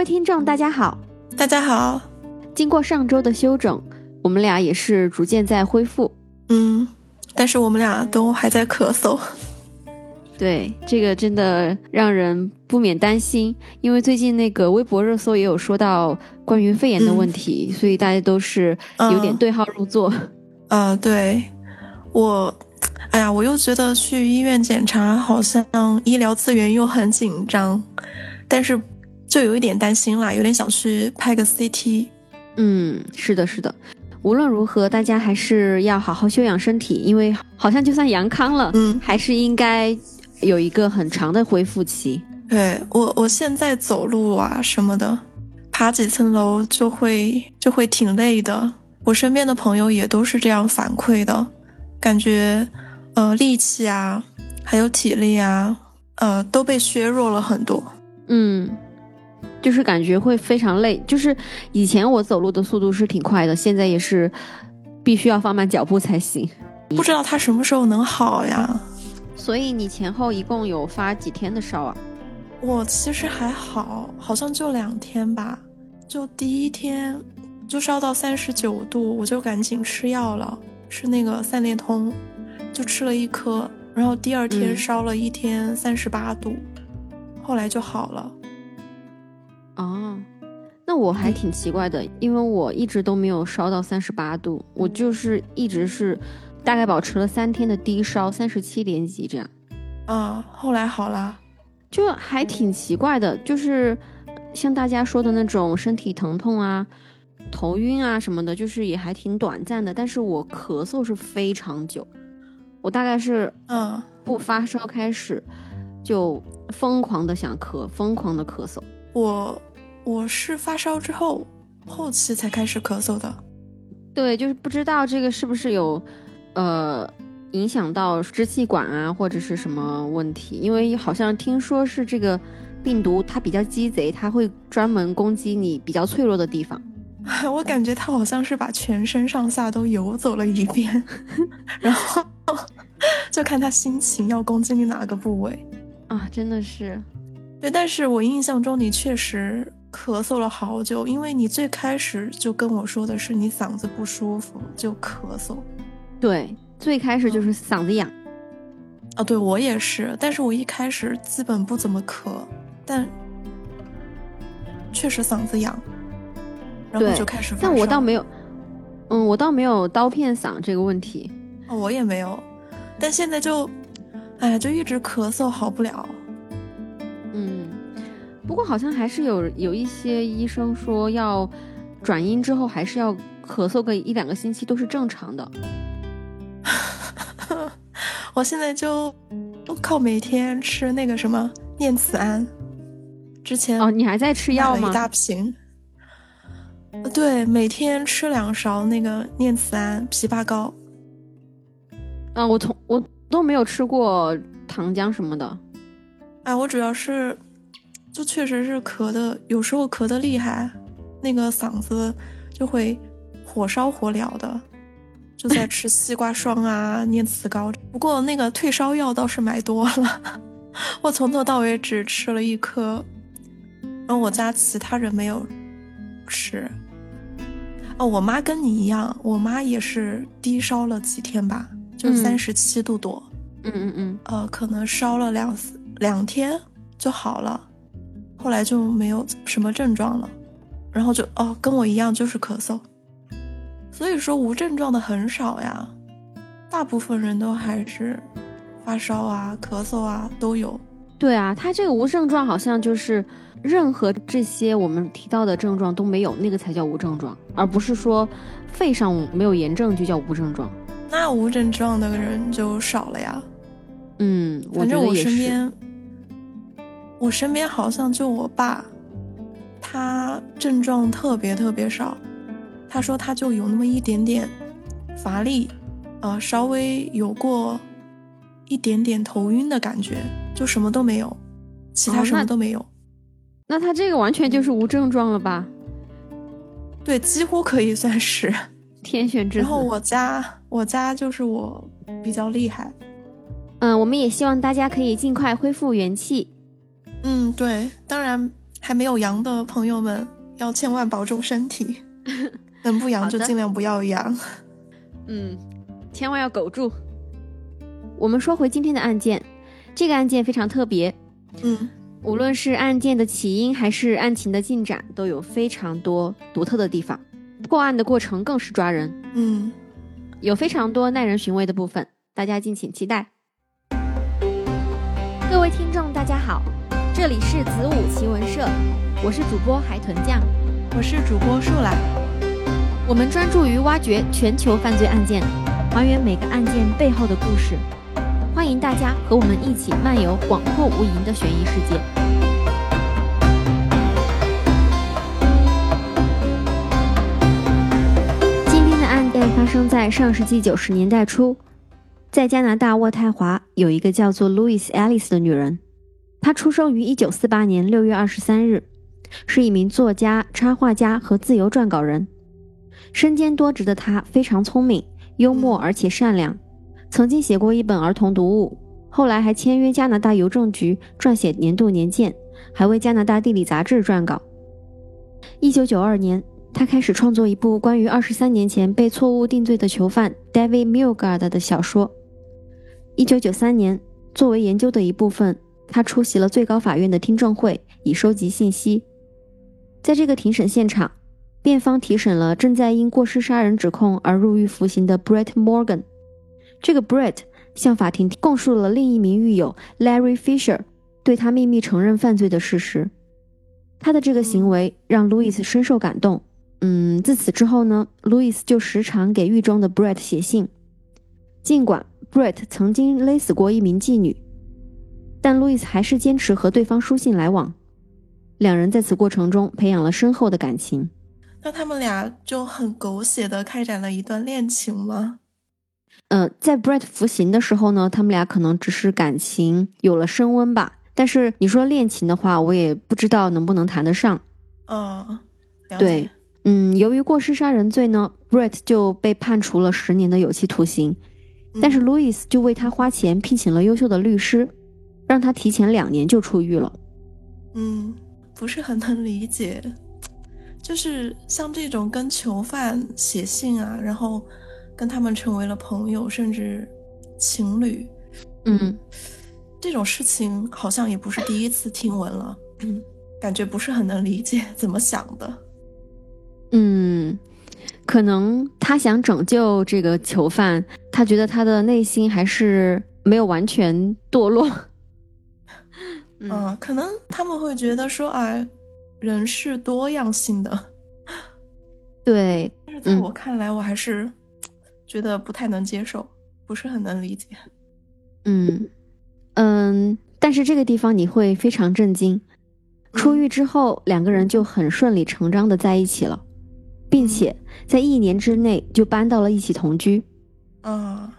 位听众，大家好，大家好。经过上周的休整，我们俩也是逐渐在恢复。嗯，但是我们俩都还在咳嗽。对，这个真的让人不免担心，因为最近那个微博热搜也有说到关于肺炎的问题，所以大家都是有点对号入座。啊，对，我，哎呀，我又觉得去医院检查好像医疗资源又很紧张，但是就有一点担心啦，有点想去拍个 CT。嗯，是的，是的。无论如何，大家还是要好好休养身体，因为好像就算阳康了，嗯，还是应该有一个很长的恢复期。对我，我现在走路啊什么的，爬几层楼就会就会挺累的。我身边的朋友也都是这样反馈的，感觉呃力气啊，还有体力啊，呃都被削弱了很多。嗯。就是感觉会非常累，就是以前我走路的速度是挺快的，现在也是必须要放慢脚步才行。不知道他什么时候能好呀？所以你前后一共有发几天的烧啊？我其实还好，好像就两天吧。就第一天就烧到三十九度，我就赶紧吃药了，吃那个三联通，就吃了一颗。然后第二天烧了一天三十八度，后来就好了。哦，那我还挺奇怪的，因为我一直都没有烧到三十八度，我就是一直是大概保持了三天的低烧，三十七点几这样。啊，后来好了，就还挺奇怪的，就是像大家说的那种身体疼痛啊、头晕啊什么的，就是也还挺短暂的，但是我咳嗽是非常久，我大概是嗯不发烧开始就疯狂的想咳，疯狂的咳嗽，我。我是发烧之后，后期才开始咳嗽的。对，就是不知道这个是不是有，呃，影响到支气管啊，或者是什么问题？因为好像听说是这个病毒它比较鸡贼，它会专门攻击你比较脆弱的地方。我感觉它好像是把全身上下都游走了一遍，然后 就看它心情要攻击你哪个部位啊！真的是，对，但是我印象中你确实。咳嗽了好久，因为你最开始就跟我说的是你嗓子不舒服就咳嗽。对，最开始就是嗓子痒。啊，对我也是，但是我一开始基本不怎么咳，但确实嗓子痒，然后就开始。但我倒没有，嗯，我倒没有刀片嗓这个问题。哦，我也没有，但现在就，哎呀，就一直咳嗽好不了。不过好像还是有有一些医生说要转阴之后还是要咳嗽个一两个星期都是正常的。我现在就靠每天吃那个什么念慈庵，之前哦你还在吃药吗？一大瓶。对，每天吃两勺那个念慈庵枇杷膏。啊，我从我都没有吃过糖浆什么的。哎，我主要是。就确实是咳的，有时候咳的厉害，那个嗓子就会火烧火燎的，就在吃西瓜霜啊、念慈膏。不过那个退烧药倒是买多了，我从头到尾只吃了一颗，然后我家其他人没有吃。哦，我妈跟你一样，我妈也是低烧了几天吧，就三十七度多。嗯嗯嗯。呃，可能烧了两两天就好了。后来就没有什么症状了，然后就哦，跟我一样就是咳嗽，所以说无症状的很少呀，大部分人都还是发烧啊、咳嗽啊都有。对啊，他这个无症状好像就是任何这些我们提到的症状都没有，那个才叫无症状，而不是说肺上没有炎症就叫无症状。那无症状的人就少了呀。嗯，反正我身边。我身边好像就我爸，他症状特别特别少。他说他就有那么一点点乏力，呃，稍微有过一点点头晕的感觉，就什么都没有，其他什么都没有。那他这个完全就是无症状了吧？对，几乎可以算是天选之子。然后我家我家就是我比较厉害。嗯，我们也希望大家可以尽快恢复元气。嗯，对，当然还没有阳的朋友们要千万保重身体，能不阳就尽量不要阳。嗯，千万要苟住。我们说回今天的案件，这个案件非常特别。嗯，无论是案件的起因还是案情的进展，都有非常多独特的地方。破案的过程更是抓人。嗯，有非常多耐人寻味的部分，大家敬请期待。各位听众，大家好，这里是子午奇闻社，我是主播海豚酱，我是主播树懒。我们专注于挖掘全球犯罪案件，还原每个案件背后的故事。欢迎大家和我们一起漫游广阔无垠的悬疑世界。今天的案件发生在上世纪九十年代初，在加拿大渥太华有一个叫做 Louis Alice 的女人，她出生于一九四八年六月二十三日，是一名作家、插画家和自由撰稿人。身兼多职的他非常聪明、幽默而且善良。曾经写过一本儿童读物，后来还签约加拿大邮政局撰写年度年鉴，还为加拿大地理杂志撰稿。一九九二年，他开始创作一部关于二十三年前被错误定罪的囚犯 David Milgaard 的小说。一九九三年，作为研究的一部分，他出席了最高法院的听证会，以收集信息。在这个庭审现场，辩方提审了正在因过失杀人指控而入狱服刑的 Brett Morgan。这个 Brett 向法庭供述了另一名狱友 Larry Fisher 对他秘密承认犯罪的事实。他的这个行为让 Louis 深受感动。嗯，自此之后呢，Louis 就时常给狱中的 Brett 写信。尽管 Brett 曾经勒死过一名妓女，但路易斯还是坚持和对方书信来往。两人在此过程中培养了深厚的感情。那他们俩就很狗血的开展了一段恋情吗？呃，在 Brett 服刑的时候呢，他们俩可能只是感情有了升温吧。但是你说恋情的话，我也不知道能不能谈得上。嗯，对，嗯，由于过失杀人罪呢，Brett 就被判处了十年的有期徒刑。但是 Louis 就为他花钱聘请了优秀的律师，让他提前两年就出狱了。嗯，不是很能理解，就是像这种跟囚犯写信啊，然后。跟他们成为了朋友，甚至情侣，嗯，这种事情好像也不是第一次听闻了，嗯，感觉不是很能理解 怎么想的，嗯，可能他想拯救这个囚犯，他觉得他的内心还是没有完全堕落，嗯，可能他们会觉得说，哎，人是多样性的，对，但是在我看来，我还是。觉得不太能接受，不是很能理解。嗯嗯，但是这个地方你会非常震惊。出狱之后，两个人就很顺理成章的在一起了，并且在一年之内就搬到了一起同居。啊，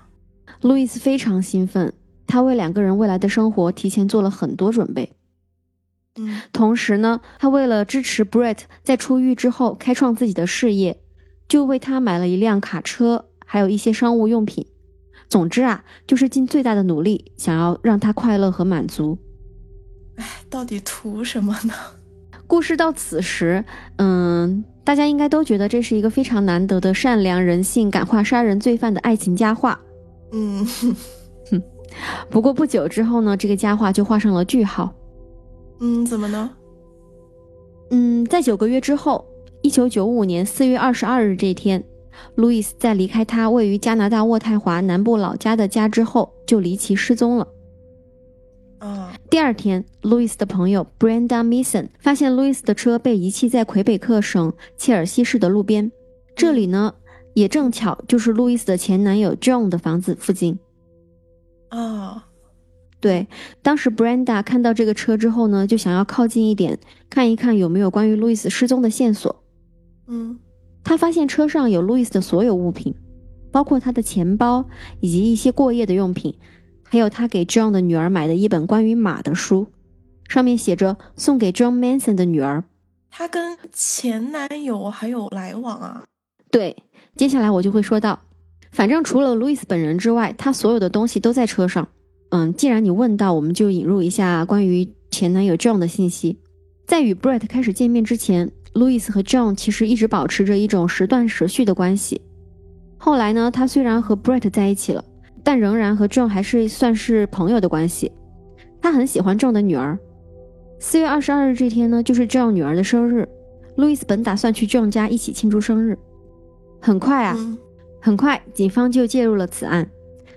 路易斯非常兴奋，他为两个人未来的生活提前做了很多准备。嗯，同时呢，他为了支持 Brett 在出狱之后开创自己的事业，就为他买了一辆卡车。还有一些商务用品，总之啊，就是尽最大的努力，想要让他快乐和满足。哎，到底图什么呢？故事到此时，嗯，大家应该都觉得这是一个非常难得的善良、人性、感化杀人罪犯的爱情佳话。嗯，哼。不过不久之后呢，这个佳话就画上了句号。嗯，怎么呢？嗯，在九个月之后，一九九五年四月二十二日这天。路易斯在离开他位于加拿大渥太华南部老家的家之后，就离奇失踪了。啊，第二天，路易斯的朋友 Brenda Mason 发现路易斯的车被遗弃在魁北克省切尔西市的路边，这里呢，也正巧就是路易斯的前男友 John 的房子附近。啊，对，当时 Brenda 看到这个车之后呢，就想要靠近一点，看一看有没有关于路易斯失踪的线索。嗯。他发现车上有路易斯的所有物品，包括他的钱包以及一些过夜的用品，还有他给 John 的女儿买的一本关于马的书，上面写着“送给 John Manson 的女儿”。他跟前男友还有来往啊？对，接下来我就会说到，反正除了路易斯本人之外，他所有的东西都在车上。嗯，既然你问到，我们就引入一下关于前男友 John 的信息。在与 Brett 开始见面之前，路易斯和 John 其实一直保持着一种时断时续的关系。后来呢，他虽然和 Brett 在一起了，但仍然和 John 还是算是朋友的关系。他很喜欢 John 的女儿。四月二十二日这天呢，就是 John 女儿的生日。路易斯本打算去 John 家一起庆祝生日。很快啊，很快，警方就介入了此案，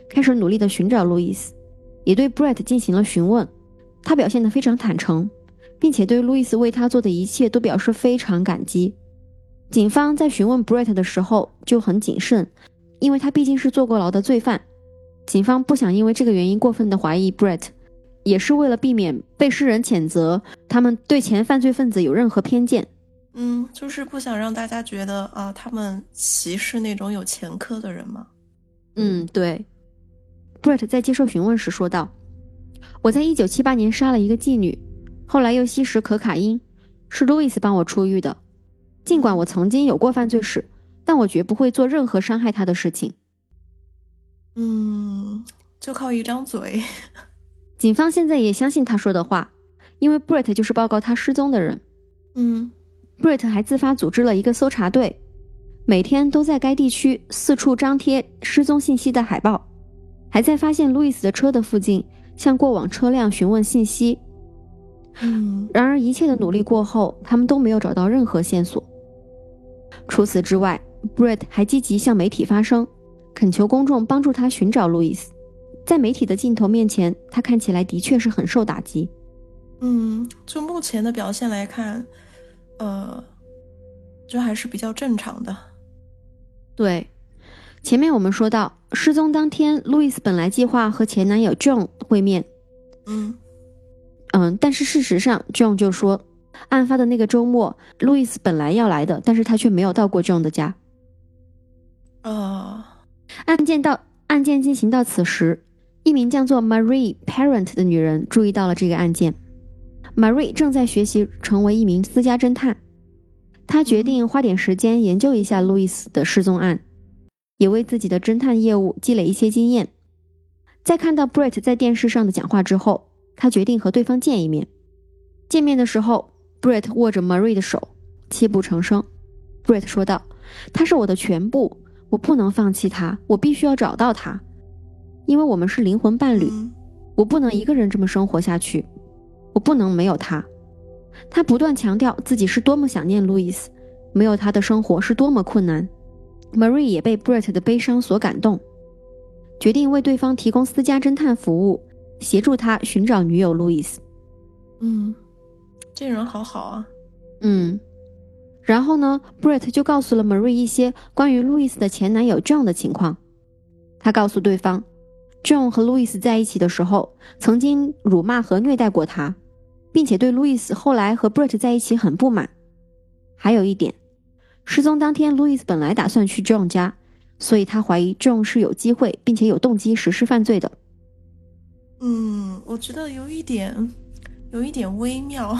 开始努力的寻找路易斯，也对 Brett 进行了询问。他表现得非常坦诚。并且对路易斯为他做的一切都表示非常感激。警方在询问 Brett 的时候就很谨慎，因为他毕竟是坐过牢的罪犯。警方不想因为这个原因过分的怀疑 Brett，也是为了避免被世人谴责他们对前犯罪分子有任何偏见。嗯，就是不想让大家觉得啊，他们歧视那种有前科的人吗？嗯，对。Brett 在接受询问时说道：“我在一九七八年杀了一个妓女。”后来又吸食可卡因，是 Louis 帮我出狱的。尽管我曾经有过犯罪史，但我绝不会做任何伤害他的事情。嗯，就靠一张嘴。警方现在也相信他说的话，因为 Brett 就是报告他失踪的人。嗯，Brett 还自发组织了一个搜查队，每天都在该地区四处张贴失踪信息的海报，还在发现路易斯的车的附近向过往车辆询问信息。嗯，然而一切的努力过后，他们都没有找到任何线索。除此之外，Brett 还积极向媒体发声，恳求公众帮助他寻找路易斯。在媒体的镜头面前，他看起来的确是很受打击。嗯，就目前的表现来看，呃，这还是比较正常的。对，前面我们说到，失踪当天，路易斯本来计划和前男友 John 会面。嗯。嗯，但是事实上，John 就说，案发的那个周末，路易斯本来要来的，但是他却没有到过 John 的家。哦，案件到案件进行到此时，一名叫做 Marie Parent 的女人注意到了这个案件。Marie 正在学习成为一名私家侦探，她决定花点时间研究一下路易斯的失踪案，也为自己的侦探业务积累一些经验。在看到 Brett 在电视上的讲话之后。他决定和对方见一面。见面的时候，Brett 握着 Marie 的手，泣不成声。Brett 说道：“他是我的全部，我不能放弃他，我必须要找到他，因为我们是灵魂伴侣，我不能一个人这么生活下去，我不能没有他。”他不断强调自己是多么想念路易斯，没有他的生活是多么困难。Marie 也被 Brett 的悲伤所感动，决定为对方提供私家侦探服务。协助他寻找女友路易斯。嗯，这人好好啊。嗯，然后呢，Brett 就告诉了 Marie 一些关于路易斯的前男友 John 的情况。他告诉对方，John 和路易斯在一起的时候，曾经辱骂和虐待过他，并且对路易斯后来和 Brett 在一起很不满。还有一点，失踪当天，路易斯本来打算去 John 家，所以他怀疑 John 是有机会并且有动机实施犯罪的。嗯，我觉得有一点，有一点微妙。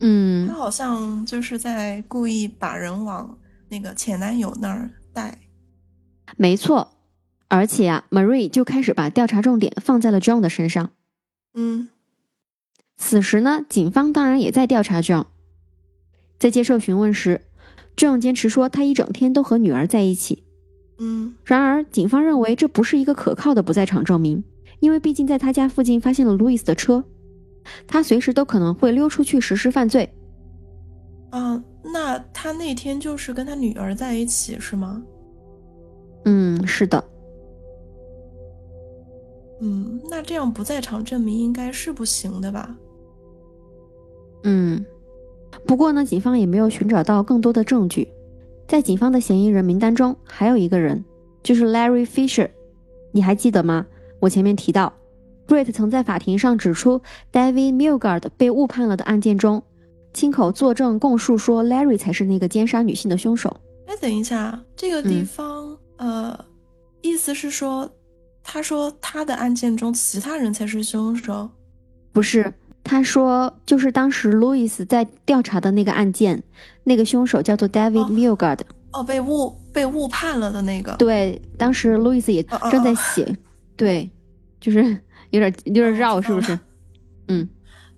嗯，他好像就是在故意把人往那个前男友那儿带。没错，而且啊，Marie 就开始把调查重点放在了 John 的身上。嗯，此时呢，警方当然也在调查 John。在接受询问时，John 坚持说他一整天都和女儿在一起。嗯，然而警方认为这不是一个可靠的不在场证明。因为毕竟在他家附近发现了路易斯的车，他随时都可能会溜出去实施犯罪。啊，那他那天就是跟他女儿在一起是吗？嗯，是的。嗯，那这样不在场证明应该是不行的吧？嗯，不过呢，警方也没有寻找到更多的证据。在警方的嫌疑人名单中，还有一个人，就是 Larry Fisher，你还记得吗？我前面提到，Brett 曾在法庭上指出，David Milgard 被误判了的案件中，亲口作证供述说，Larry 才是那个奸杀女性的凶手。哎，等一下，这个地方，呃，意思是说，他说他的案件中其他人才是凶手？不是，他说就是当时 Louis 在调查的那个案件，那个凶手叫做 David Milgard。哦，被误被误判了的那个。对，当时 Louis 也正在写。对，就是有点有点绕，是不是？嗯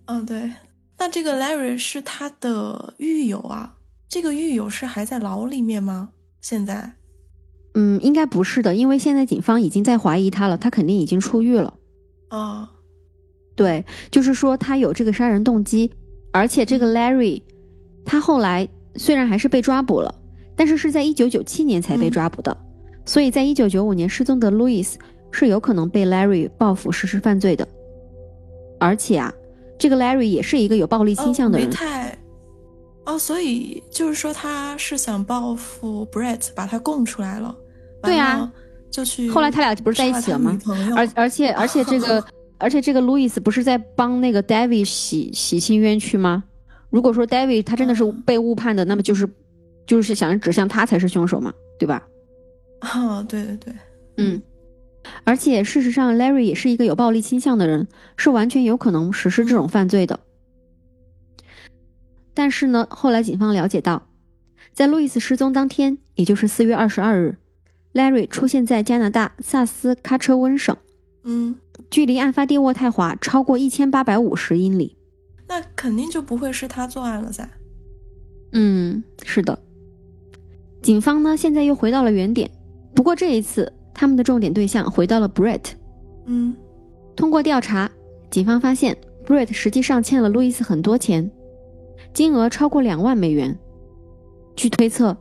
嗯，对。那这个 Larry 是他的狱友啊？这个狱友是还在牢里面吗？现在？嗯，应该不是的，因为现在警方已经在怀疑他了，他肯定已经出狱了。啊，对，就是说他有这个杀人动机，而且这个 Larry，他后来虽然还是被抓捕了，但是是在一九九七年才被抓捕的，所以在一九九五年失踪的 Louis 是有可能被 Larry 报复实施犯罪的，而且啊，这个 Larry 也是一个有暴力倾向的人。没太。哦，所以就是说他是想报复 Brett，把他供出来了。对啊，就去。后来他俩不是在一起了吗？而而且而且这个 而且这个路易斯不是在帮那个 David 洗洗清冤屈吗？如果说 David 他真的是被误判的，那么就是就是想指向他才是凶手嘛，对吧？啊，对对对，嗯。而且事实上，Larry 也是一个有暴力倾向的人，是完全有可能实施这种犯罪的。但是呢，后来警方了解到，在路易斯失踪当天，也就是四月二十二日。Larry 出现在加拿大萨斯喀彻温省，嗯，距离案发地渥太华超过一千八百五十英里，那肯定就不会是他作案了噻。嗯，是的。警方呢，现在又回到了原点，不过这一次他们的重点对象回到了 Brett。嗯，通过调查，警方发现 Brett 实际上欠了路易斯很多钱，金额超过两万美元。据推测。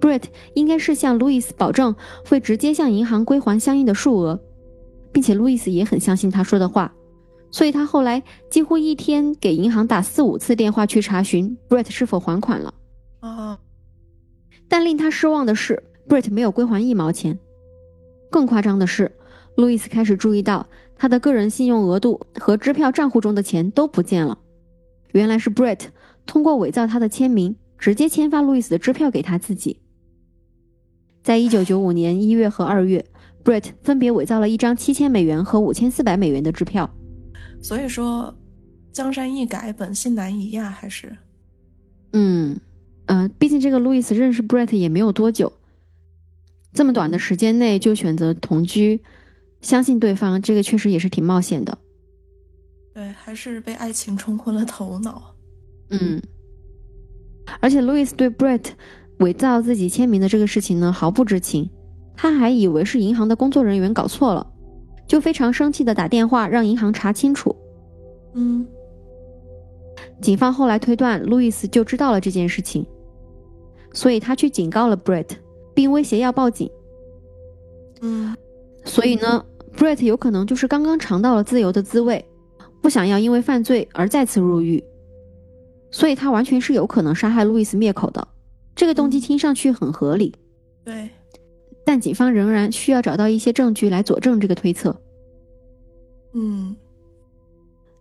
Brett 应该是向路易斯保证会直接向银行归还相应的数额，并且路易斯也很相信他说的话，所以他后来几乎一天给银行打四五次电话去查询 Brett 是否还款了。啊！但令他失望的是，Brett 没有归还一毛钱。更夸张的是，路易斯开始注意到他的个人信用额度和支票账户中的钱都不见了。原来是 Brett 通过伪造他的签名，直接签发路易斯的支票给他自己。在一九九五年一月和二月，Brett 分别伪造了一张七千美元和五千四百美元的支票。所以说，江山易改，本性难移呀，还是？嗯，呃，毕竟这个路易斯认识 Brett 也没有多久，这么短的时间内就选择同居，相信对方，这个确实也是挺冒险的。对，还是被爱情冲昏了头脑。嗯，而且路易斯对 Brett。伪造自己签名的这个事情呢，毫不知情，他还以为是银行的工作人员搞错了，就非常生气的打电话让银行查清楚。嗯，警方后来推断路易斯就知道了这件事情，所以他去警告了 Brett，并威胁要报警。嗯，所以呢，Brett 有可能就是刚刚尝到了自由的滋味，不想要因为犯罪而再次入狱，所以他完全是有可能杀害路易斯灭口的。这个动机听上去很合理，对，但警方仍然需要找到一些证据来佐证这个推测。嗯，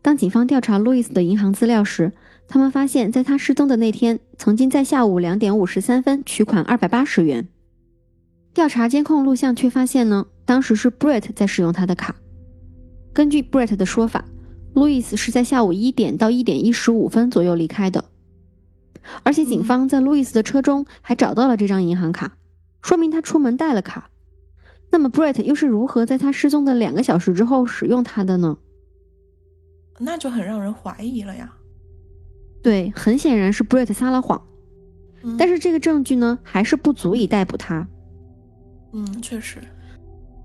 当警方调查路易斯的银行资料时，他们发现，在他失踪的那天，曾经在下午两点五十三分取款二百八十元。调查监控录像却发现呢，当时是 Brett 在使用他的卡。根据 Brett 的说法，路易斯是在下午一点到一点一十五分左右离开的。而且警方在路易斯的车中还找到了这张银行卡，说明他出门带了卡。那么 Brett 又是如何在他失踪的两个小时之后使用它的呢？那就很让人怀疑了呀。对，很显然是 Brett 撒了谎。但是这个证据呢，还是不足以逮捕他。嗯，确实。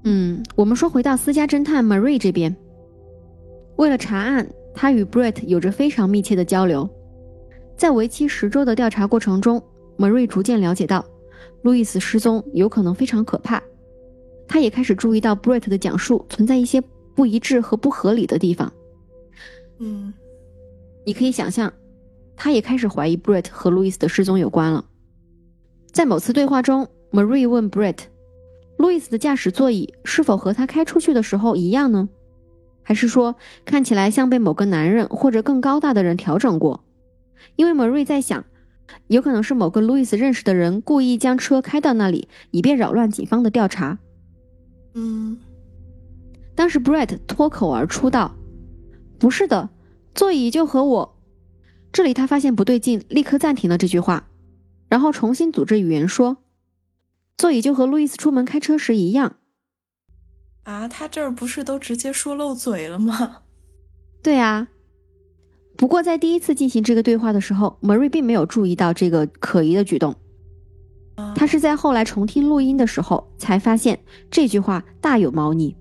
嗯，我们说回到私家侦探 Marie 这边，为了查案，他与 Brett 有着非常密切的交流。在为期十周的调查过程中，，Marie 逐渐了解到，路易斯失踪有可能非常可怕。他也开始注意到 Brett 的讲述存在一些不一致和不合理的地方。嗯，你可以想象，他也开始怀疑 Brett 和路易斯的失踪有关了。在某次对话中，Marie 问 Brett：“ 路易斯的驾驶座椅是否和他开出去的时候一样呢？还是说看起来像被某个男人或者更高大的人调整过？”因为 Marie 在想，有可能是某个路易斯认识的人故意将车开到那里，以便扰乱警方的调查。嗯，当时 Brett 脱口而出道：“不是的，座椅就和我……”这里他发现不对劲，立刻暂停了这句话，然后重新组织语言说：“座椅就和路易斯出门开车时一样。”啊，他这儿不是都直接说漏嘴了吗？对啊。不过在第一次进行这个对话的时候，Marie 并没有注意到这个可疑的举动。他是在后来重听录音的时候才发现这句话大有猫腻。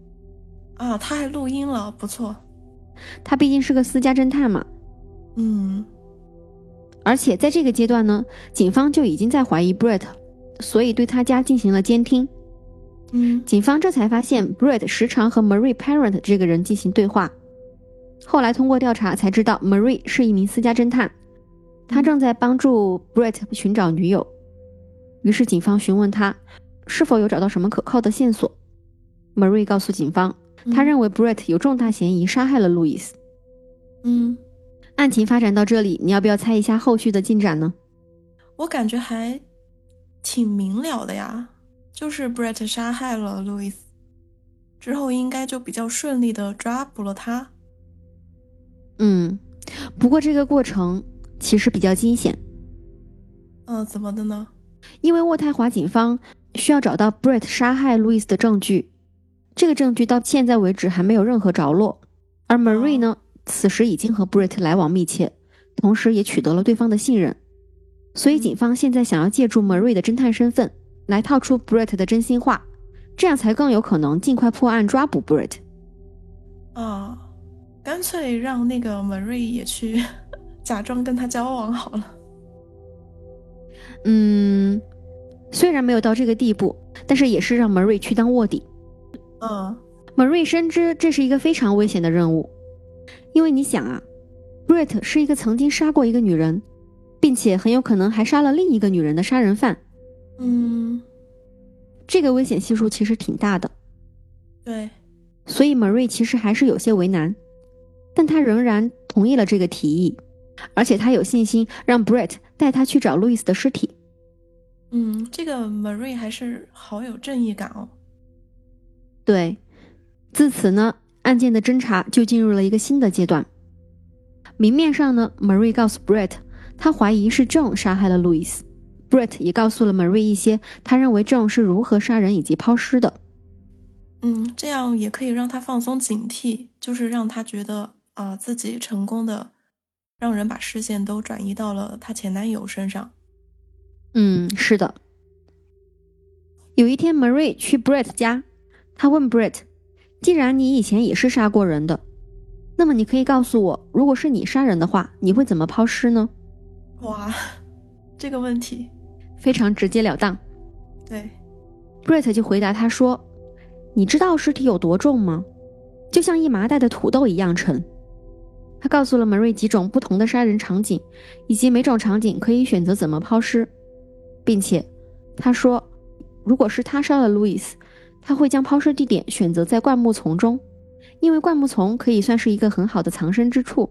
啊，他还录音了，不错。他毕竟是个私家侦探嘛。嗯。而且在这个阶段呢，警方就已经在怀疑 Brett，所以对他家进行了监听。嗯。警方这才发现 Brett 时常和 Marie Parent 这个人进行对话。后来通过调查才知道，Marie 是一名私家侦探，他正在帮助 Brett 寻找女友。于是警方询问他是否有找到什么可靠的线索。Marie 告诉警方，他认为 Brett 有重大嫌疑杀害了路易斯。嗯，案情发展到这里，你要不要猜一下后续的进展呢？我感觉还挺明了的呀，就是 Brett 杀害了路易斯之后，应该就比较顺利的抓捕了他。嗯，不过这个过程其实比较惊险。嗯，怎么的呢？因为渥太华警方需要找到 Brett 杀害 Louis 的证据，这个证据到现在为止还没有任何着落。而 Marie 呢，此时已经和 Brett 来往密切，同时也取得了对方的信任，所以警方现在想要借助 Marie 的侦探身份来套出 Brett 的真心话，这样才更有可能尽快破案抓捕 Brett。啊。干脆让那个 Marie 也去 假装跟他交往好了。嗯，虽然没有到这个地步，但是也是让 Marie 去当卧底。嗯，Marie 深知这是一个非常危险的任务，因为你想啊，Brett 是一个曾经杀过一个女人，并且很有可能还杀了另一个女人的杀人犯。嗯，这个危险系数其实挺大的。对，所以 Marie 其实还是有些为难。但他仍然同意了这个提议，而且他有信心让 Brett 带他去找路易斯的尸体。嗯，这个 Marie 还是好有正义感哦。对，自此呢，案件的侦查就进入了一个新的阶段。明面上呢，Marie 告诉 Brett，他怀疑是 John 杀害了路易斯。Brett 也告诉了 Marie 一些他认为 John 是如何杀人以及抛尸的。嗯，这样也可以让他放松警惕，就是让他觉得。啊，自己成功的让人把视线都转移到了她前男友身上。嗯，是的。有一天，Marie 去 Brett 家，她问 Brett：“ 既然你以前也是杀过人的，那么你可以告诉我，如果是你杀人的话，你会怎么抛尸呢？”哇，这个问题非常直截了当。对，Brett 就回答他说：“你知道尸体有多重吗？就像一麻袋的土豆一样沉。”他告诉了 Marie 几种不同的杀人场景，以及每种场景可以选择怎么抛尸，并且他说，如果是他杀了路易斯，他会将抛尸地点选择在灌木丛中，因为灌木丛可以算是一个很好的藏身之处。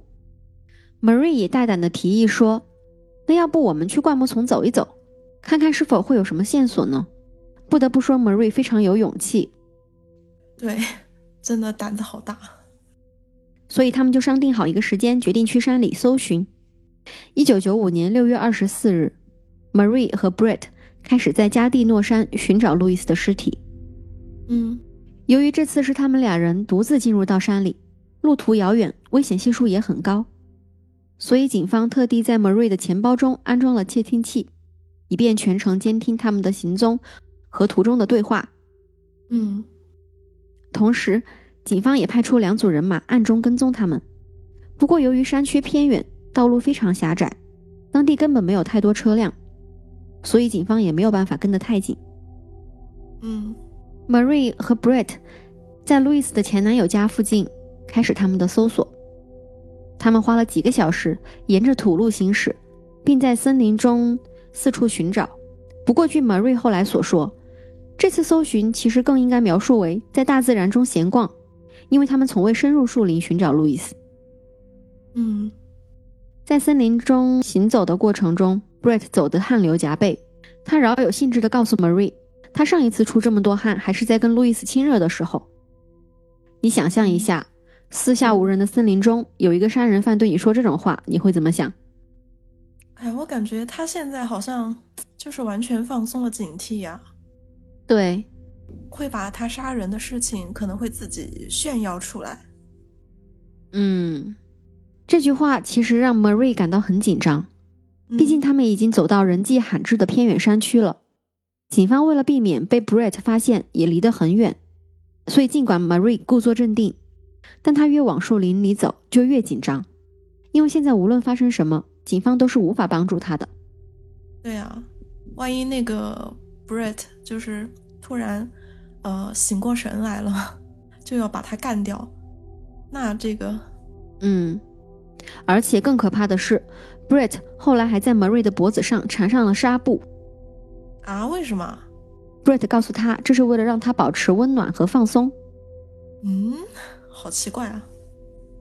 Marie 也大胆的提议说：“那要不我们去灌木丛走一走，看看是否会有什么线索呢？”不得不说，Marie 非常有勇气。对，真的胆子好大。所以他们就商定好一个时间，决定去山里搜寻。一九九五年六月二十四日，Marie 和 Brett 开始在加蒂诺山寻找路易斯的尸体。嗯，由于这次是他们俩人独自进入到山里，路途遥远，危险系数也很高，所以警方特地在 Marie 的钱包中安装了窃听器，以便全程监听他们的行踪和途中的对话。嗯，同时。警方也派出两组人马暗中跟踪他们，不过由于山区偏远，道路非常狭窄，当地根本没有太多车辆，所以警方也没有办法跟得太紧。嗯，Marie 和 Brett 在 Louis 的前男友家附近开始他们的搜索。他们花了几个小时沿着土路行驶，并在森林中四处寻找。不过，据 Marie 后来所说，这次搜寻其实更应该描述为在大自然中闲逛。因为他们从未深入树林寻找路易斯。嗯，在森林中行走的过程中，Brett 走得汗流浃背。他饶有兴致地告诉 Marie，他上一次出这么多汗还是在跟路易斯亲热的时候。你想象一下，四下无人的森林中有一个杀人犯对你说这种话，你会怎么想？哎，我感觉他现在好像就是完全放松了警惕呀。对。会把他杀人的事情可能会自己炫耀出来。嗯，这句话其实让 Marie 感到很紧张，毕竟他们已经走到人迹罕至的偏远山区了。警方为了避免被 Brett 发现，也离得很远，所以尽管 Marie 故作镇定，但她越往树林里走就越紧张，因为现在无论发生什么，警方都是无法帮助她的。对啊，万一那个 Brett 就是突然呃醒过神来了，就要把他干掉，那这个，嗯，而且更可怕的是，Brett 后来还在 Marie 的脖子上缠上了纱布。啊？为什么？Brett 告诉他，这是为了让他保持温暖和放松。嗯，好奇怪啊。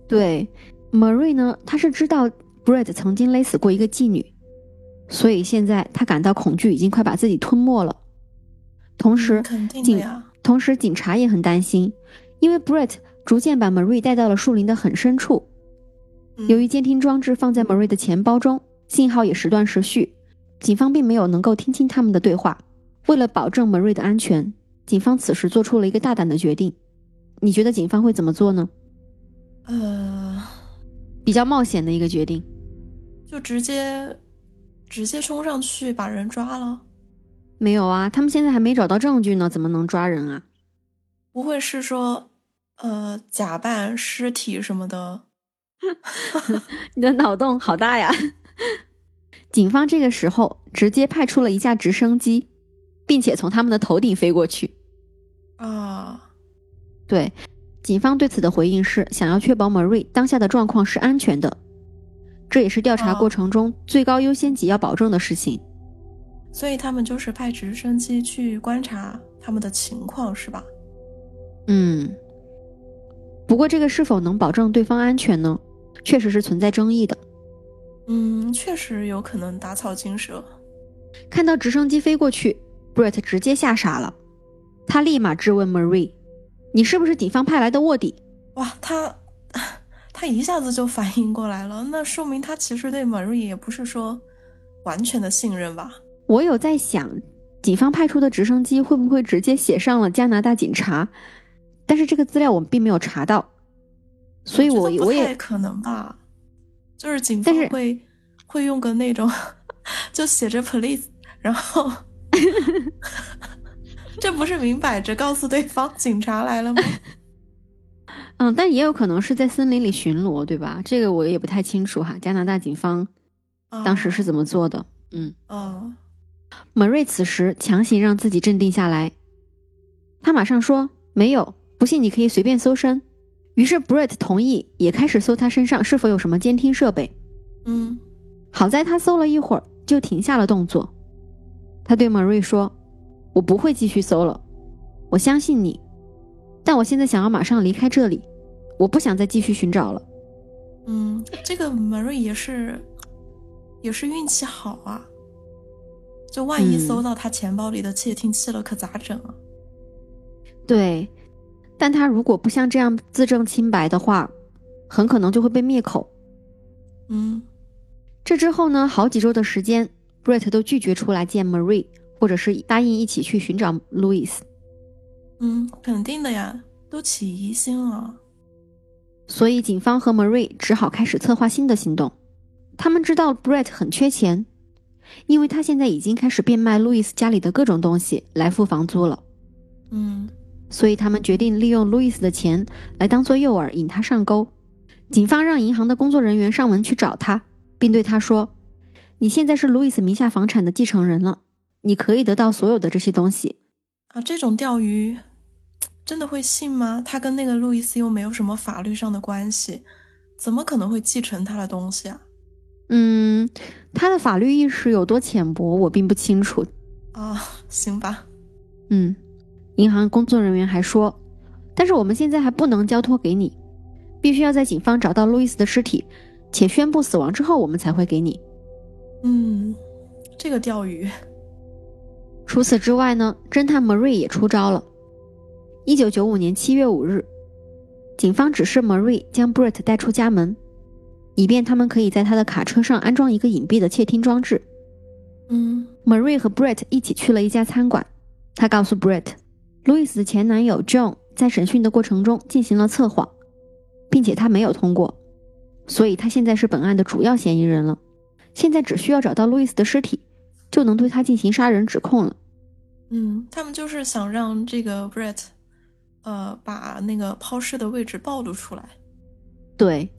对，Marie 呢，她是知道 Brett 曾经勒死过一个妓女，所以现在他感到恐惧已经快把自己吞没了。同时，警同时警察也很担心，因为 Brett 逐渐把 Marie 带到了树林的很深处。由于监听装置放在 Marie 的钱包中，信号也时断时续。警方并没有能够听清他们的对话。为了保证 Marie 的安全，警方此时做出了一个大胆的决定。你觉得警方会怎么做呢？呃，比较冒险的一个决定，就直接直接冲上去把人抓了？没有啊，他们现在还没找到证据呢，怎么能抓人啊？不会是说，呃，假扮尸体什么的？你的脑洞好大呀！警方这个时候直接派出了一架直升机，并且从他们的头顶飞过去。啊，对，警方对此的回应是想要确保 Marie 当下的状况是安全的，这也是调查过程中最高优先级要保证的事情。所以他们就是派直升机去观察他们的情况，是吧？嗯。不过这个是否能保证对方安全呢？确实是存在争议的。嗯，确实有可能打草惊蛇。看到直升机飞过去，Brett 直接吓傻了。他立马质问 Marie：“ 你是不是敌方派来的卧底？”哇，他他一下子就反应过来了，那说明他其实对 Marie 也不是说完全的信任吧？我有在想，警方派出的直升机会不会直接写上了加拿大警察？但是这个资料我们并没有查到，所以我我也可能吧。就是警方会会用个那种，就写着 police，然后 这不是明摆着告诉对方警察来了吗？嗯，但也有可能是在森林里巡逻，对吧？这个我也不太清楚哈。加拿大警方当时是怎么做的？嗯，哦，门瑞此时强行让自己镇定下来，他马上说：“没有，不信你可以随便搜身。”于是 Brett 同意，也开始搜他身上是否有什么监听设备。嗯，好在他搜了一会儿就停下了动作。他对 Marie 说：“我不会继续搜了，我相信你，但我现在想要马上离开这里，我不想再继续寻找了。”嗯，这个 Marie 也是也是运气好啊，就万一搜到他钱包里的窃听器了，可咋整啊？对。但他如果不像这样自证清白的话，很可能就会被灭口。嗯，这之后呢，好几周的时间，Brett 都拒绝出来见 Marie，或者是答应一起去寻找 Louis。嗯，肯定的呀，都起疑心了。所以警方和 Marie 只好开始策划新的行动。他们知道 Brett 很缺钱，因为他现在已经开始变卖 Louis 家里的各种东西来付房租了。嗯。所以他们决定利用路易斯的钱来当做诱饵，引他上钩。警方让银行的工作人员上门去找他，并对他说：“你现在是路易斯名下房产的继承人了，你可以得到所有的这些东西。”啊，这种钓鱼真的会信吗？他跟那个路易斯又没有什么法律上的关系，怎么可能会继承他的东西啊？嗯，他的法律意识有多浅薄，我并不清楚。啊，行吧，嗯。银行工作人员还说：“但是我们现在还不能交托给你，必须要在警方找到路易斯的尸体且宣布死亡之后，我们才会给你。”嗯，这个钓鱼。除此之外呢，侦探 Marie 也出招了。一九九五年七月五日，警方指示 Marie 将 Brett 带出家门，以便他们可以在他的卡车上安装一个隐蔽的窃听装置。嗯，Marie 和 Brett 一起去了一家餐馆，他告诉 Brett。路易斯的前男友 John 在审讯的过程中进行了测谎，并且他没有通过。所以他现在是本案的主要嫌疑人了。现在只需要找到路易斯的尸体，就能对他进行杀人指控了。嗯，他们就是想让这个 Brett，呃，把那个抛尸的位置暴露出来。对，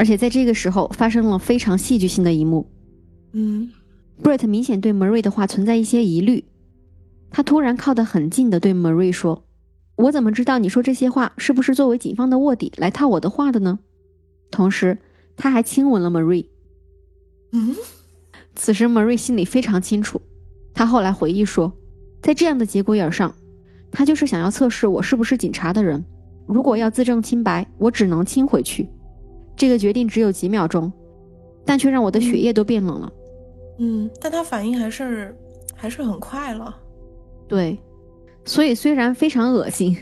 而且在这个时候发生了非常戏剧性的一幕。嗯，Brett 明显对 Marie 的话存在一些疑虑，他突然靠得很近的对 Marie 说：“我怎么知道你说这些话是不是作为警方的卧底来套我的话的呢？”同时，他还亲吻了 Marie。嗯，此时 Marie 心里非常清楚，她后来回忆说，在这样的节骨眼上，他就是想要测试我是不是警察的人。如果要自证清白，我只能亲回去。这个决定只有几秒钟，但却让我的血液都变冷了。嗯，但他反应还是还是很快了。对，所以虽然非常恶心，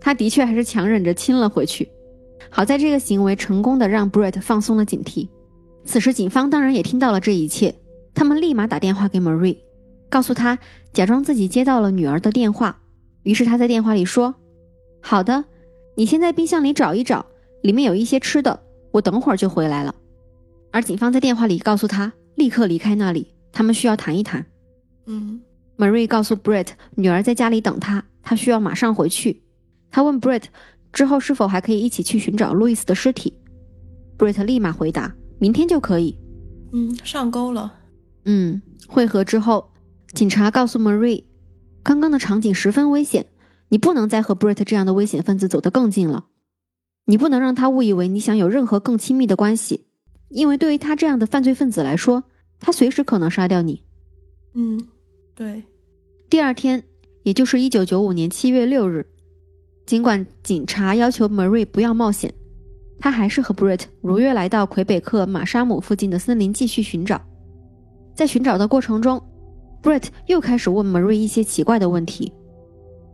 他的确还是强忍着亲了回去。好在这个行为成功的让 Brett 放松了警惕。此时警方当然也听到了这一切，他们立马打电话给 Marie，告诉他假装自己接到了女儿的电话。于是他在电话里说：“好的。”你先在冰箱里找一找，里面有一些吃的，我等会儿就回来了。而警方在电话里告诉他立刻离开那里，他们需要谈一谈。嗯，Marie 告诉 Brett 女儿在家里等他，他需要马上回去。他问 Brett 之后是否还可以一起去寻找路易斯的尸体。Brett 立马回答：明天就可以。嗯，上钩了。嗯，会合之后，警察告诉 Marie，刚刚的场景十分危险。你不能再和 Brett 这样的危险分子走得更近了。你不能让他误以为你想有任何更亲密的关系，因为对于他这样的犯罪分子来说，他随时可能杀掉你。嗯，对。第二天，也就是一九九五年七月六日，尽管警察要求 Marie 不要冒险，他还是和 Brett 如约来到魁北克马沙姆附近的森林继续寻找。在寻找的过程中，Brett 又开始问 Marie 一些奇怪的问题。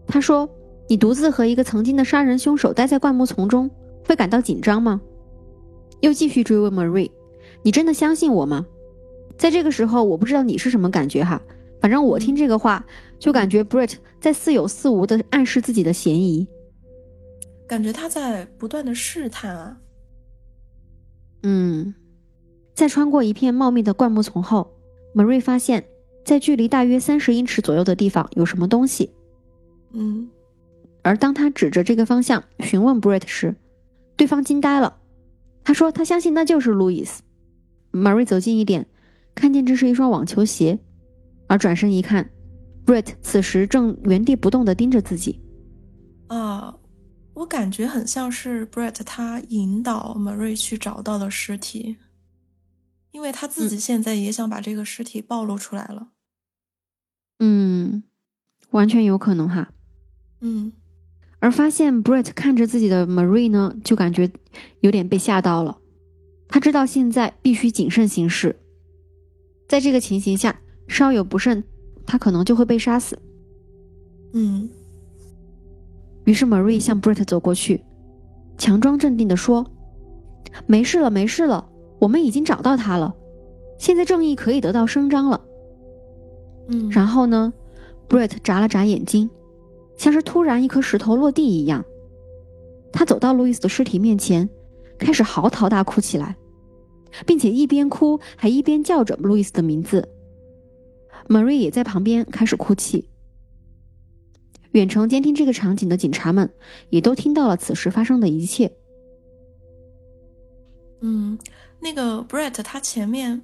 他说：“你独自和一个曾经的杀人凶手待在灌木丛中，会感到紧张吗？”又继续追问 Marie：“ 你真的相信我吗？”在这个时候，我不知道你是什么感觉哈，反正我听这个话就感觉 Brett 在似有似无的暗示自己的嫌疑，感觉他在不断的试探啊。嗯，在穿过一片茂密的灌木丛后，Marie 发现，在距离大约三十英尺左右的地方有什么东西。嗯，而当他指着这个方向询问 Brett 时，对方惊呆了。他说他相信那就是路易斯。Marie 走近一点，看见这是一双网球鞋，而转身一看，Brett 此时正原地不动地盯着自己。啊，我感觉很像是 Brett 他引导 Marie 去找到的尸体，因为他自己现在也想把这个尸体暴露出来了。嗯，完全有可能哈。嗯，而发现 Brett 看着自己的 Marie 呢，就感觉有点被吓到了。他知道现在必须谨慎行事，在这个情形下，稍有不慎，他可能就会被杀死。嗯，于是 Marie 向 Brett 走过去，强装镇定地说：“没事了，没事了，我们已经找到他了，现在正义可以得到伸张了。”嗯，然后呢，Brett 眨了眨眼睛。像是突然一颗石头落地一样，他走到路易斯的尸体面前，开始嚎啕大哭起来，并且一边哭还一边叫着路易斯的名字。Marie 也在旁边开始哭泣。远程监听这个场景的警察们也都听到了此时发生的一切。嗯，那个 Brett 他前面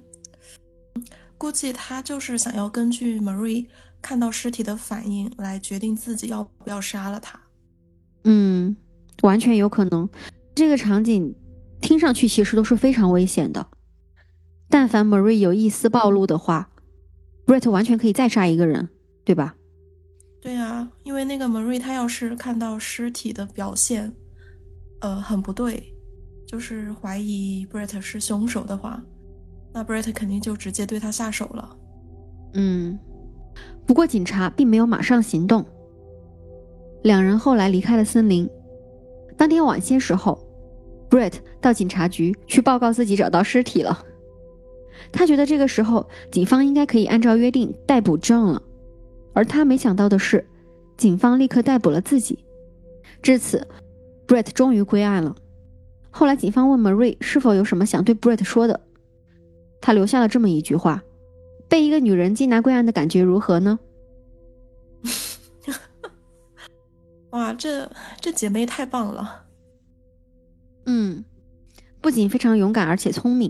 估计他就是想要根据 Marie。看到尸体的反应来决定自己要不要杀了他。嗯，完全有可能。这个场景听上去其实都是非常危险的。但凡 Marie 有一丝暴露的话，Brett 完全可以再杀一个人，对吧？对啊，因为那个 Marie 她要是看到尸体的表现，呃，很不对，就是怀疑 Brett 是凶手的话，那 Brett 肯定就直接对他下手了。嗯。不过，警察并没有马上行动。两人后来离开了森林。当天晚些时候，Brett 到警察局去报告自己找到尸体了。他觉得这个时候警方应该可以按照约定逮捕 John 了。而他没想到的是，警方立刻逮捕了自己。至此，Brett 终于归案了。后来警方问 Marie 是否有什么想对 Brett 说的，他留下了这么一句话：“被一个女人缉拿归案的感觉如何呢？” 哇，这这姐妹太棒了！嗯，不仅非常勇敢，而且聪明。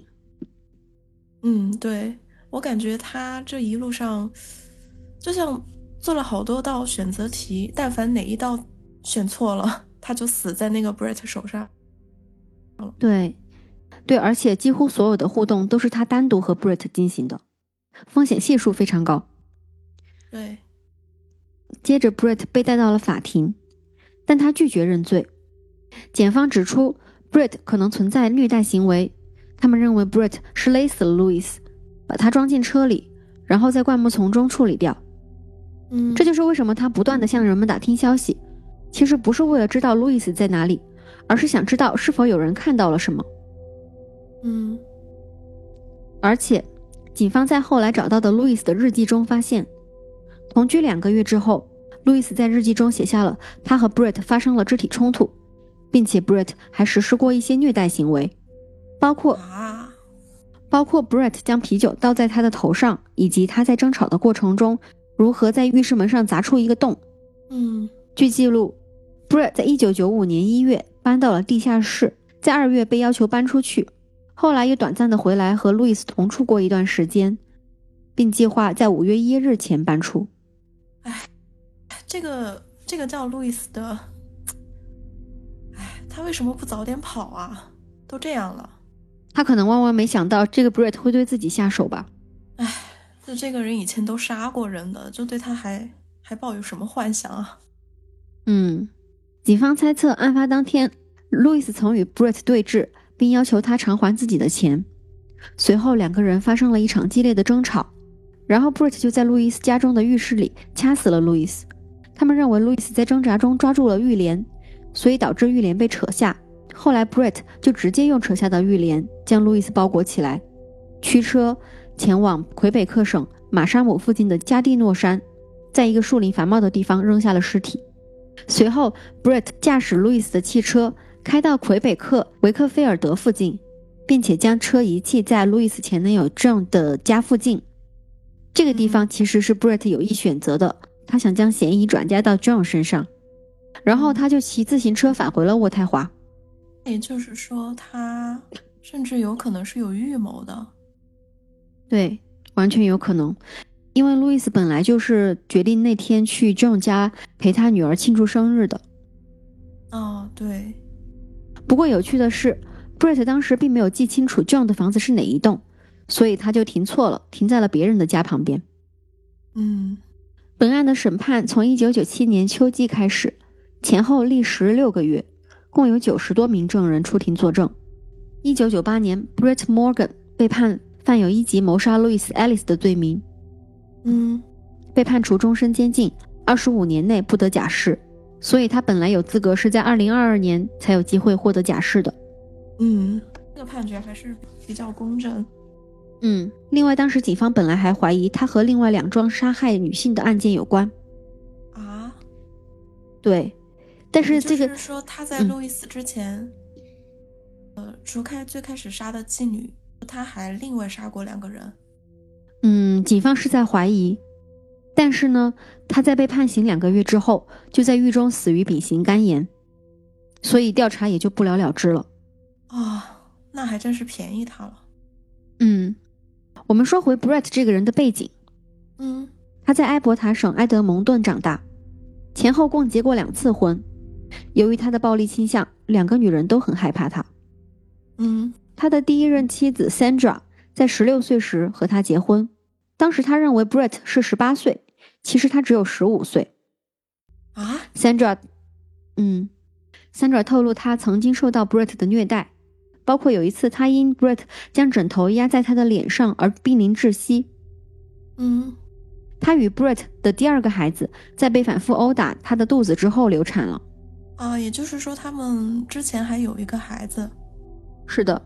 嗯，对我感觉她这一路上，就像做了好多道选择题，但凡哪一道选错了，她就死在那个 Brett 手上。对，对，而且几乎所有的互动都是他单独和 Brett 进行的，风险系数非常高。对，接着 Brett 被带到了法庭。但他拒绝认罪。检方指出，Brett 可能存在虐待行为。他们认为 Brett 是勒死了 Louis，把他装进车里，然后在灌木丛中处理掉。嗯，这就是为什么他不断的向人们打听消息，其实不是为了知道 Louis 在哪里，而是想知道是否有人看到了什么。嗯，而且，警方在后来找到的 Louis 的日记中发现，同居两个月之后。路易斯在日记中写下了他和 Brett 发生了肢体冲突，并且 Brett 还实施过一些虐待行为，包括包括 Brett 将啤酒倒在他的头上，以及他在争吵的过程中如何在浴室门上砸出一个洞。嗯，据记录，Brett 在一九九五年一月搬到了地下室，在二月被要求搬出去，后来又短暂的回来和路易斯同处过一段时间，并计划在五月一日前搬出。哎。这个这个叫路易斯的，哎，他为什么不早点跑啊？都这样了，他可能万万没想到这个 Brett 会对自己下手吧？哎，就这个人以前都杀过人的，就对他还还抱有什么幻想啊？嗯，警方猜测案发当天，路易斯曾与 Brett 对峙，并要求他偿还自己的钱。随后两个人发生了一场激烈的争吵，然后 Brett 就在路易斯家中的浴室里掐死了路易斯。他们认为路易斯在挣扎中抓住了浴帘，所以导致浴帘被扯下。后来，Brett 就直接用扯下的浴帘将路易斯包裹起来，驱车前往魁北克省马沙姆附近的加蒂诺山，在一个树林繁茂的地方扔下了尸体。随后，Brett 驾驶路易斯的汽车开到魁北克维克菲尔德附近，并且将车遗弃在路易斯前男友 John 的家附近。这个地方其实是 Brett 有意选择的。他想将嫌疑转嫁到 John 身上，然后他就骑自行车返回了渥太华。也就是说，他甚至有可能是有预谋的。对，完全有可能，因为路易斯本来就是决定那天去 John 家陪他女儿庆祝生日的。哦，对。不过有趣的是，Brett 当时并没有记清楚 John 的房子是哪一栋，所以他就停错了，停在了别人的家旁边。嗯。本案的审判从1997年秋季开始，前后历时六个月，共有九十多名证人出庭作证。1998年，Brett Morgan 被判犯有一级谋杀 Louis Ellis 的罪名，嗯，被判处终身监禁，二十五年内不得假释。所以他本来有资格是在二零二二年才有机会获得假释的。嗯，这个判决还是比较公正。嗯，另外，当时警方本来还怀疑他和另外两桩杀害女性的案件有关。啊，对，但是这个是说他在路易斯之前，呃，除开最开始杀的妓女，他还另外杀过两个人。嗯，警方是在怀疑，但是呢，他在被判刑两个月之后，就在狱中死于丙型肝炎，所以调查也就不了了之了。啊，那还真是便宜他了。嗯。我们说回 Brett 这个人的背景，嗯，他在埃伯塔省埃德蒙顿长大，前后共结过两次婚。由于他的暴力倾向，两个女人都很害怕他。嗯，他的第一任妻子 Sandra 在十六岁时和他结婚，当时他认为 Brett 是十八岁，其实他只有十五岁。啊，Sandra，嗯，Sandra 透露他曾经受到 Brett 的虐待。包括有一次，他因 Brett 将枕头压在他的脸上而濒临窒息。嗯，他与 Brett 的第二个孩子在被反复殴打他的肚子之后流产了。啊，也就是说，他们之前还有一个孩子。是的。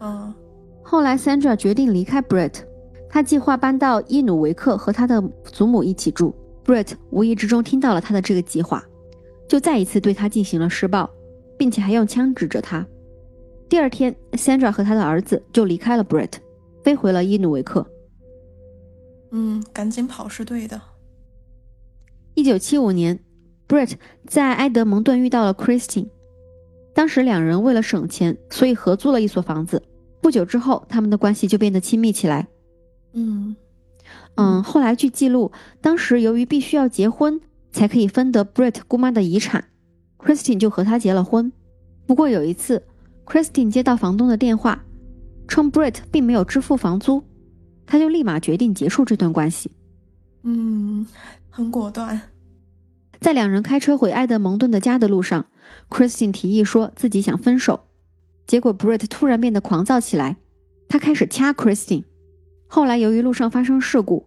嗯。后来，Sandra 决定离开 Brett，他计划搬到伊努维克和他的祖母一起住。Brett 无意之中听到了他的这个计划，就再一次对他进行了施暴，并且还用枪指着他。第二天，Sandra 和他的儿子就离开了 Brett，飞回了伊努维克。嗯，赶紧跑是对的。一九七五年，Brett 在埃德蒙顿遇到了 Christine，当时两人为了省钱，所以合租了一所房子。不久之后，他们的关系就变得亲密起来。嗯嗯，后来据记录，当时由于必须要结婚才可以分得 Brett 姑妈的遗产，Christine 就和他结了婚。不过有一次，Christine 接到房东的电话，称 Brett 并没有支付房租，他就立马决定结束这段关系。嗯，很果断。在两人开车回埃德蒙顿的家的路上，Christine 提议说自己想分手。结果，Brett 突然变得狂躁起来，他开始掐 Christine。后来，由于路上发生事故，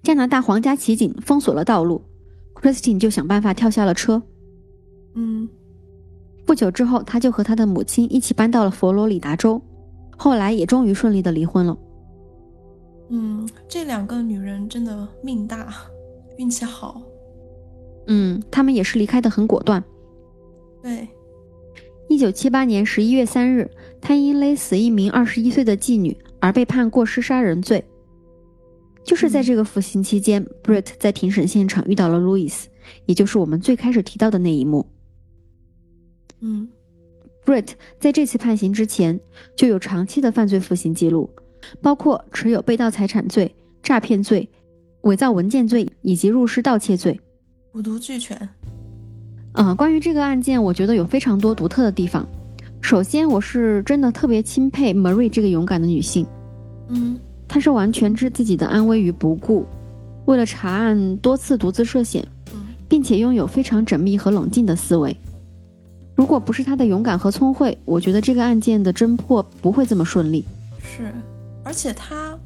加拿大皇家骑警封锁了道路，Christine 就想办法跳下了车。嗯，不久之后，他就和他的母亲一起搬到了佛罗里达州，后来也终于顺利的离婚了。嗯，这两个女人真的命大，运气好。嗯，他们也是离开的很果断。对。一九七八年十一月三日，他因勒死一名二十一岁的妓女而被判过失杀人罪。就是在这个服刑期间，Brett 在庭审现场遇到了 Louis，也就是我们最开始提到的那一幕。嗯，Brett 在这次判刑之前就有长期的犯罪服刑记录，包括持有被盗财产罪、诈骗罪、伪造文件罪以及入室盗窃罪，五毒俱全。嗯，关于这个案件，我觉得有非常多独特的地方。首先，我是真的特别钦佩 Marie 这个勇敢的女性。嗯，她是完全置自己的安危于不顾，为了查案多次独自涉险，并且拥有非常缜密和冷静的思维。如果不是她的勇敢和聪慧，我觉得这个案件的侦破不会这么顺利。是，而且她，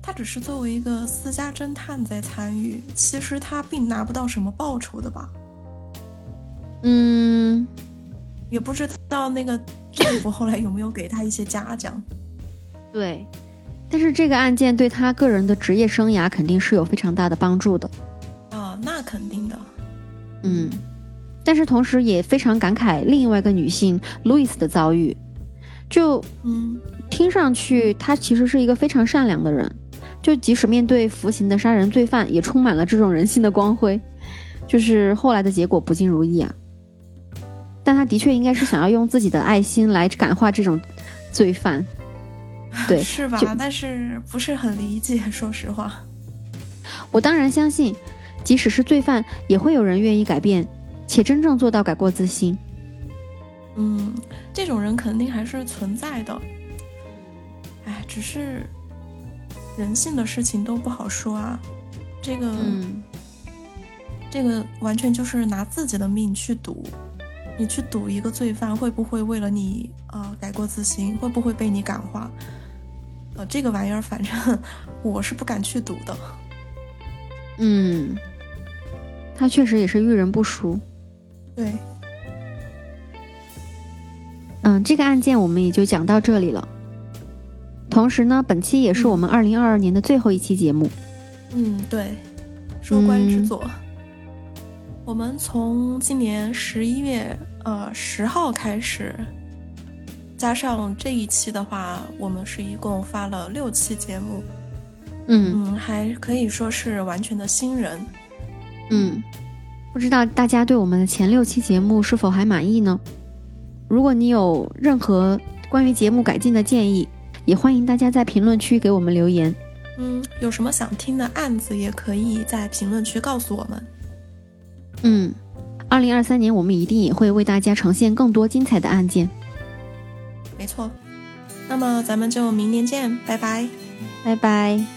她只是作为一个私家侦探在参与，其实她并拿不到什么报酬的吧。嗯，也不知道那个政府后来有没有给他一些嘉奖。对，但是这个案件对他个人的职业生涯肯定是有非常大的帮助的。啊，那肯定的。嗯，但是同时也非常感慨另外一个女性路易斯的遭遇。就嗯，听上去她其实是一个非常善良的人，就即使面对服刑的杀人罪犯，也充满了这种人性的光辉。就是后来的结果不尽如意啊。但他的确应该是想要用自己的爱心来感化这种罪犯，对，是吧？但是不是很理解，说实话。我当然相信，即使是罪犯，也会有人愿意改变，且真正做到改过自新。嗯，这种人肯定还是存在的。哎，只是人性的事情都不好说啊。这个，这个完全就是拿自己的命去赌。你去赌一个罪犯会不会为了你啊改过自新，会不会被你感化？呃，这个玩意儿反正 我是不敢去赌的。嗯，他确实也是遇人不淑。对。嗯，这个案件我们也就讲到这里了。同时呢，本期也是我们二零二二年的最后一期节目。嗯，对，收官之作。我们从今年十一月呃十号开始，加上这一期的话，我们是一共发了六期节目，嗯嗯，还可以说是完全的新人，嗯，不知道大家对我们的前六期节目是否还满意呢？如果你有任何关于节目改进的建议，也欢迎大家在评论区给我们留言。嗯，有什么想听的案子，也可以在评论区告诉我们。嗯，二零二三年我们一定也会为大家呈现更多精彩的案件。没错，那么咱们就明年见，拜拜，拜拜。